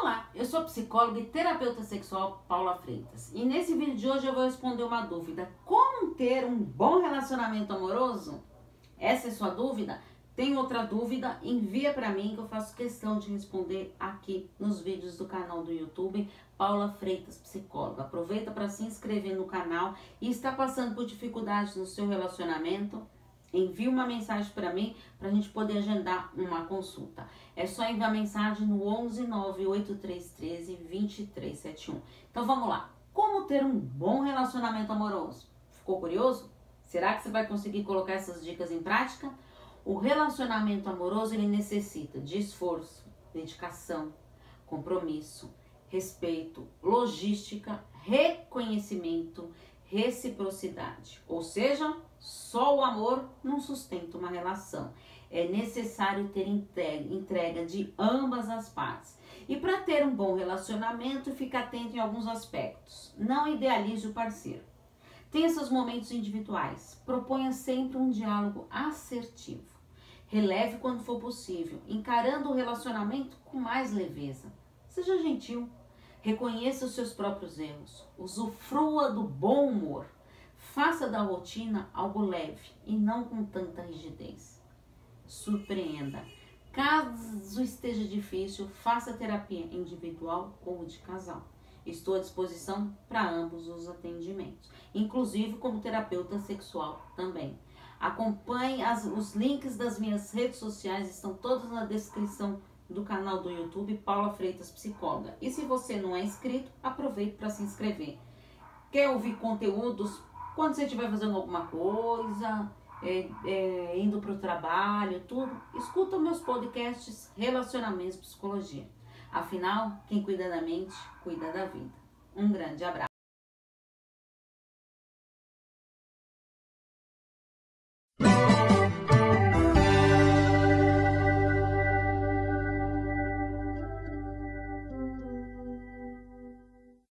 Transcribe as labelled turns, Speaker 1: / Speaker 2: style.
Speaker 1: Olá, eu sou psicóloga e terapeuta sexual Paula Freitas. E nesse vídeo de hoje eu vou responder uma dúvida: como ter um bom relacionamento amoroso? Essa é sua dúvida? Tem outra dúvida? Envia para mim que eu faço questão de responder aqui nos vídeos do canal do YouTube Paula Freitas Psicóloga. Aproveita para se inscrever no canal e está passando por dificuldades no seu relacionamento? Envie uma mensagem para mim para a gente poder agendar uma consulta. É só enviar mensagem no 11 98313 2371. Então vamos lá. Como ter um bom relacionamento amoroso? Ficou curioso? Será que você vai conseguir colocar essas dicas em prática? O relacionamento amoroso ele necessita de esforço, dedicação, compromisso, respeito, logística, reconhecimento, reciprocidade. Ou seja, só o amor não sustenta uma relação. É necessário ter entrega de ambas as partes. E para ter um bom relacionamento, fique atento em alguns aspectos. Não idealize o parceiro. Tenha seus momentos individuais. Proponha sempre um diálogo assertivo. Releve quando for possível, encarando o relacionamento com mais leveza. Seja gentil. Reconheça os seus próprios erros. Usufrua do bom humor. Faça da rotina algo leve e não com tanta rigidez. Surpreenda. Caso esteja difícil, faça terapia individual ou de casal. Estou à disposição para ambos os atendimentos, inclusive como terapeuta sexual também. Acompanhe as, os links das minhas redes sociais, estão todos na descrição do canal do YouTube Paula Freitas Psicóloga. E se você não é inscrito, aproveite para se inscrever. Quer ouvir conteúdos quando você estiver fazendo alguma coisa, é, é, indo para o trabalho, tudo, escuta meus podcasts Relacionamentos Psicologia. Afinal, quem cuida da mente, cuida da vida. Um grande abraço.